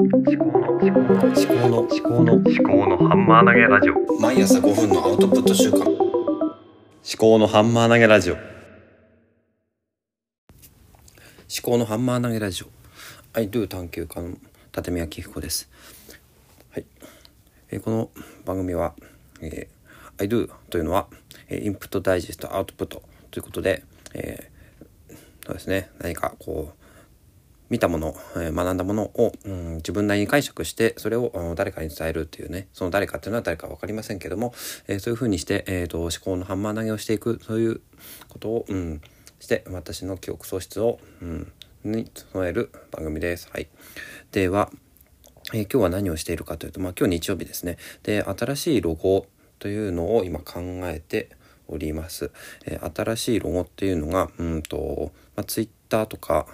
思考の思考の思考の思考の思考のハンマー投げラジオ。毎朝5分のアウトプット週間。思考のハンマー投げラジオ。思考のハンマー投げラジオ。I do 探求家の立見明彦です。はい、えーこの番組は、えー I do というのは、えーインプットダイジェストアウトプットということで、えーそうですね。何かこう見たもの、えー学んだものを、うん、自分なりに解釈してそれをうん誰かに伝えるっていうねその誰かっていうのは誰か分かりませんけども、えーそういうふうにして、えー、と思考のハンマー投げをしていくそういうことを、うん、して私の記憶喪失を、うん、に備える番組です。はい、では、えー今日は何をしているかというと、まあ、今日日曜日ですね。で新しいロゴというのを今考えております、えー新しいロゴっていうのがうんと、まあ、Twitter とか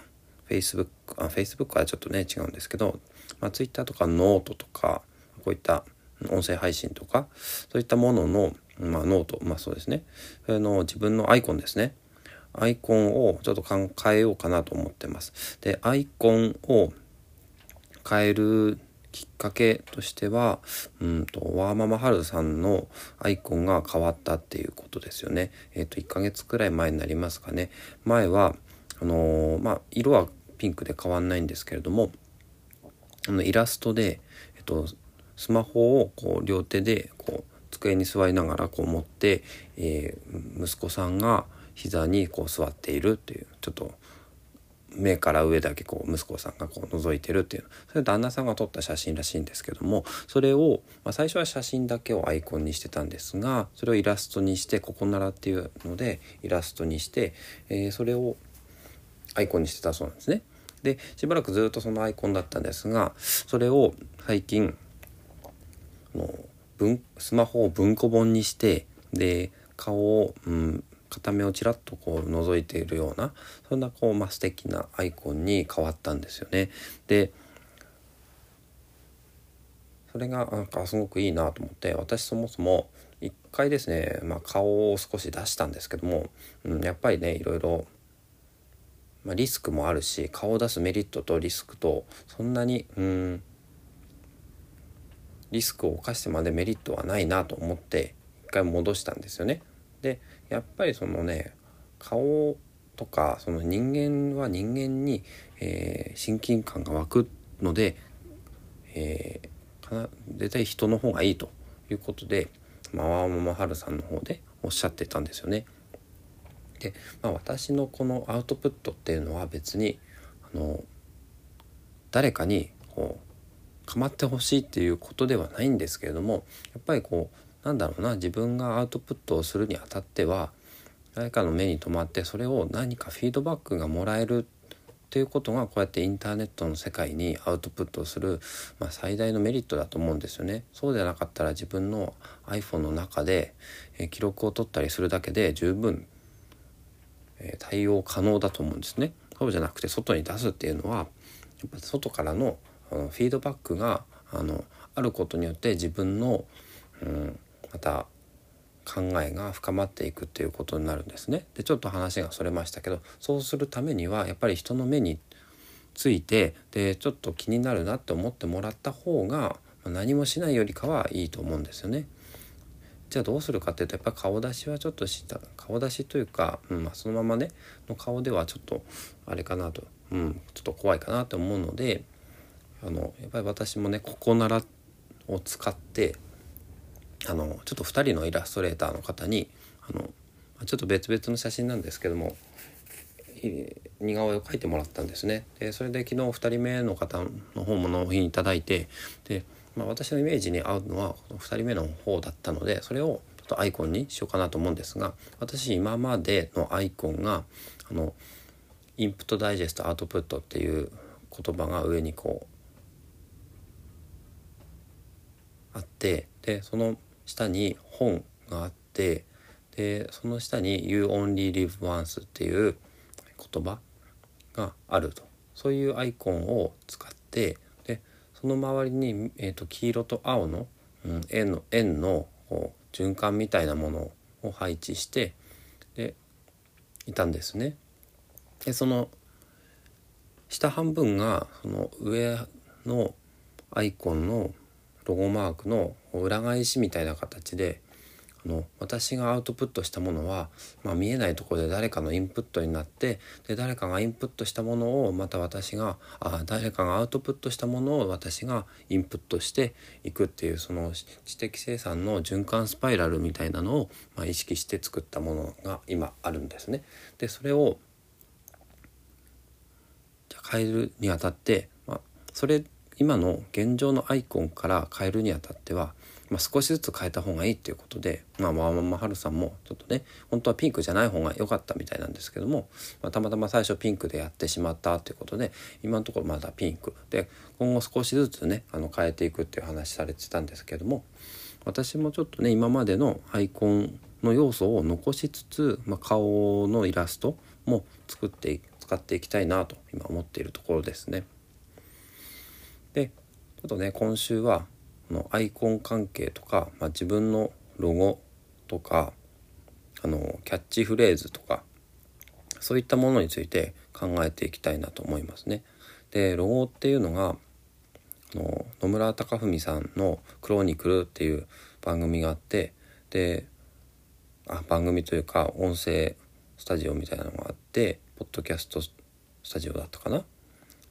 Facebook あ Facebook はちょっとね違うんですけど、まあ、Twitter とかノートとかこういった音声配信とかそういったものの、まあ、ノートまあそうですねそれの自分のアイコンですねアイコンをちょっと考えようかなと思ってますでアイコンを変えるきっかけとしてはうんとワーママハルさんのアイコンが変わったっていうことですよね。えっ、と1ヶ月くらい前になりますかね。前はあのーまあ色はピンクで変わんないんですけれどもあのイラストで、えっと、スマホをこう両手でこう机に座りながらこう持って、えー息子さんが膝にこう座っているっていうちょっと目から上だけこう息子さんがこう覗いてるっていうそれ旦那さんが撮った写真らしいんですけどもそれを、まあ、最初は写真だけをアイコンにしてたんですがそれをイラストにしてここならっていうのでイラストにして、えーそれをアイコンにしてたそうなんですね。でしばらくずっとそのアイコンだったんですがそれを最近の文スマホを文庫本にしてで顔を、うん、片目をちらっとこう覗いているようなそんなこう、まあ、素敵なアイコンに変わったんですよね。でそれがなんかすごくいいなと思って私そもそも一回ですね、まあ、顔を少し出したんですけども、うん、やっぱりねいろいろまあ、リスクもあるし顔を出すメリットとリスクとそんなにうんリスクを冒してまでメリットはないなと思って一回戻したんですよね。でやっぱりそのね顔とかその人間は人間に、えー親近感が湧くので、えーかな絶対人の方がいいということでまあワーママハルさんの方でおっしゃってたんですよね。で、まあ、私のこのアウトプットっていうのは別にあの誰かにこう構ってほしいっていうことではないんですけれどもやっぱりこうなんだろうな自分がアウトプットをするにあたっては誰かの目に留まってそれを何かフィードバックがもらえるっていうことがこうやってインターネットの世界にアウトプットをする、まあ、最大のメリットだと思うんですよね。そうでなかったら自分の iPhone の中で、記録を取ったりするだけで十分え対応可能だと思うんですね。そうじゃなくて外に出すっていうのはやっぱ外からのあのフィードバックがあのあることによって自分の、うん、また考えが深まっていくっていうことになるんですね。でちょっと話がそれましたけどそうするためにはやっぱり人の目についてでちょっと気になるなって思ってもらった方が何もしないよりかはいいと思うんですよね。じゃあどうするかっていうとやっぱ顔出しはちょっとした顔出しというか、うんまあ、そのままねの顔ではちょっとあれかなと、うん、ちょっと怖いかなと思うのであのやっぱり私もねここならを使ってあのちょっと2人のイラストレーターの方にあのちょっと別々の写真なんですけども似顔絵を描いてもらったんですね。でそれで昨日2人目の方の方も納品いただいてで、まあ、私のイメージに合うのはこの2人目の方だったのでそれをちょっとアイコンにしようかなと思うんですが私今までのアイコンがあのインプットダイジェストアウトプットっていう言葉が上にこうあってでその下に本があってでその下に「You only live once」っていう言葉があると。そういうアイコンを使ってその周りに、えー、と黄色と青の,、うん、円の円のこう循環みたいなものを配置してでいたんですね。でその下半分がその上のアイコンのロゴマークの裏返しみたいな形であの私がアウトプットしたものは、まあ、見えないところで誰かのインプットになってで誰かがインプットしたものをまた私があ誰かがアウトプットしたものを私がインプットしていくっていうその知的生産の循環スパイラルみたいなのを、まあ、意識して作ったものが今あるんですね。でそれをじゃ変えるにあたって、まあ、それ今の現状のアイコンから変えるにあたってはまあ、少しずつ変えた方がいいっていうことで、まあ、まあまはるさんもちょっとね本当はピンクじゃない方が良かったみたいなんですけども、まあ、たまたま最初ピンクでやってしまったっていうことで今のところまだピンクで今後少しずつねあの変えていくっていう話されてたんですけども私もちょっとね今までのアイコンの要素を残しつつ、まあ、顔のイラストも作って使っていきたいなと今思っているところですね。でちょっとね今週はのアイコン関係とか、まあ、自分のロゴとかあのキャッチフレーズとかそういったものについて考えていきたいなと思いますね。でロゴっていうのがあの野村貴文さんの「クローニクル」っていう番組があってであ番組というか音声スタジオみたいなのがあってポッドキャストスタジオだったかな。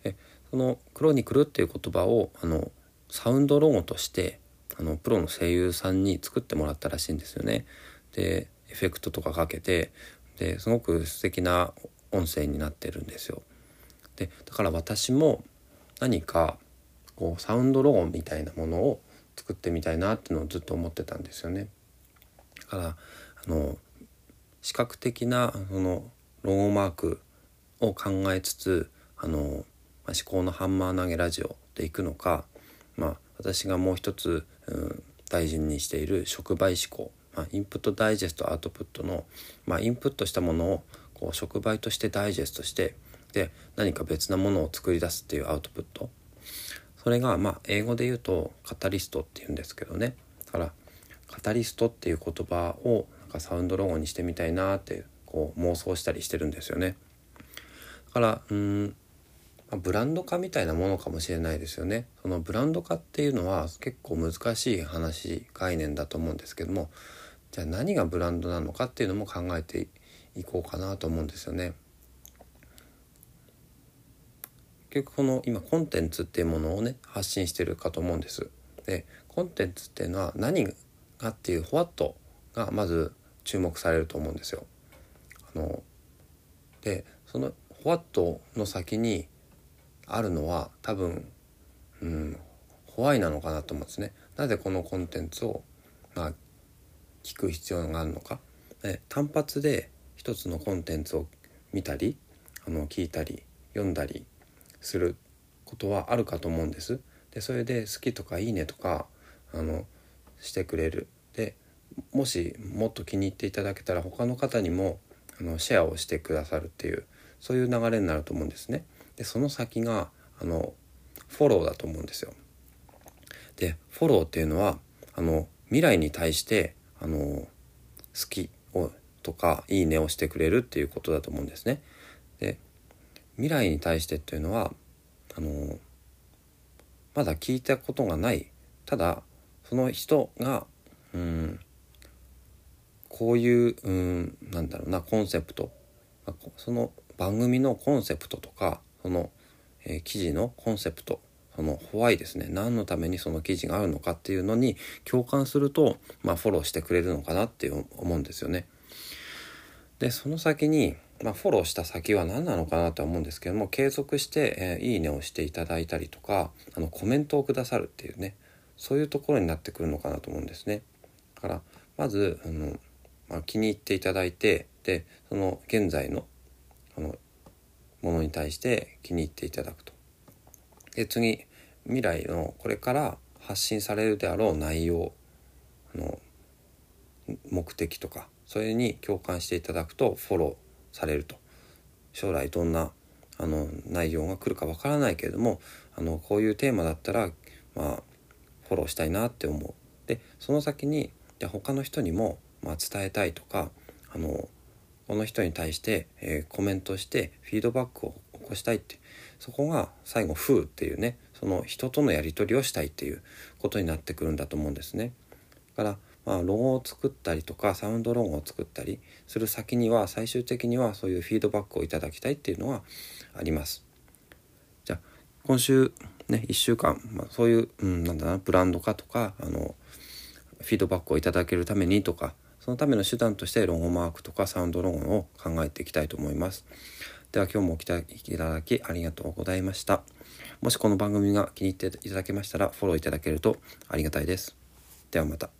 えその「クロニクル」っていう言葉をあのサウンドロゴとしてあのプロの声優さんに作ってもらったらしいんですよね。でエフェクトとかかけてですごく素敵な音声になってるんですよ。でだから私も何かこうサウンドロゴみたいなものを作ってみたいなっていうのをずっと思ってたんですよね。だからあの視覚的なそのロゴマークを考えつつあの、ま、思考のハンマー投げラジオでいくのかまあ、私がもう一つ、うん、大事にしている触媒思考、まあ、インプットダイジェストアウトプットの、まあ、インプットしたものをこう触媒としてダイジェストしてで何か別なものを作り出すっていうアウトプットそれがまあ英語で言うとカタリストっていうんですけどねだからカタリストっていう言葉をなんかサウンドロゴにしてみたいなってこう妄想したりしてるんですよね。だからうんま、ブランド化みたいなものかもしれないですよね。そのブランド化っていうのは結構難しい話概念だと思うんですけどもじゃあ何がブランドなのかっていうのも考えていこうかなと思うんですよね。結局この今コンテンツっていうものをね発信してるかと思うんです。でコンテンツっていうのは何がっていう「what」がまず注目されると思うんですよ。あのでその「what」の先にあるのは多分、うん、ホワイなのかなと思うんですね。なぜこのコンテンツを、まあ、聞く必要があるのか。で単発で一つのコンテンツを見たりあの聞いたり読んだりすることはあるかと思うんです。でそれで好きとかいいねとかあのしてくれる。でもしもっと気に入っていただけたら他の方にもあのシェアをしてくださるっていうそういう流れになると思うんですね。でその先があのフォローだと思うんですよ。でフォローっていうのはあの未来に対してあの好きをとかいいねをしてくれるっていうことだと思うんですね。で未来に対してっていうのはあのまだ聞いたことがないただその人がうんこういううんなんだろうなコンセプトその番組のコンセプトとかその、えー、記事のコンセプトそのホワイですね何のためにその記事があるのかっていうのに共感すると、まあ、フォローしてくれるのかなって思うんですよね。でその先に、まあ、フォローした先は何なのかなと思うんですけども継続して、えー、いいねをしていただいたりとかあのコメントをくださるっていうねそういうところになってくるのかなと思うんですね。だからまずあの、まあ、気に入っていただいてでその現在のあのものに対して気に入っていただくと。で次未来のこれから発信されるであろう内容の目的とかそれに共感していただくとフォローされると将来どんなあの内容が来るかわからないけれどもあのこういうテーマだったらまあフォローしたいなって思うでその先にじゃ他の人にも、まあ、伝えたいとかあのこの人に対して、えー、コメントしてフィードバックを起こしたいってそこが最後「風」っていうねその人とのやり取りをしたいっていうことになってくるんだと思うんですね。だからまあロゴを作ったりとかサウンドロゴを作ったりする先には最終的にはそういうフィードバックをいただきたいっていうのはあります。じゃあ今週ね1週間、まあ、そういう、うん、なんだなブランド化とかあのフィードバックをいただけるためにとかそのための手段としてロゴマークとかサウンドロゴを考えていきたいと思います。では今日もお聴きいただきありがとうございました。もしこの番組が気に入っていただけましたらフォローいただけるとありがたいです。ではまた。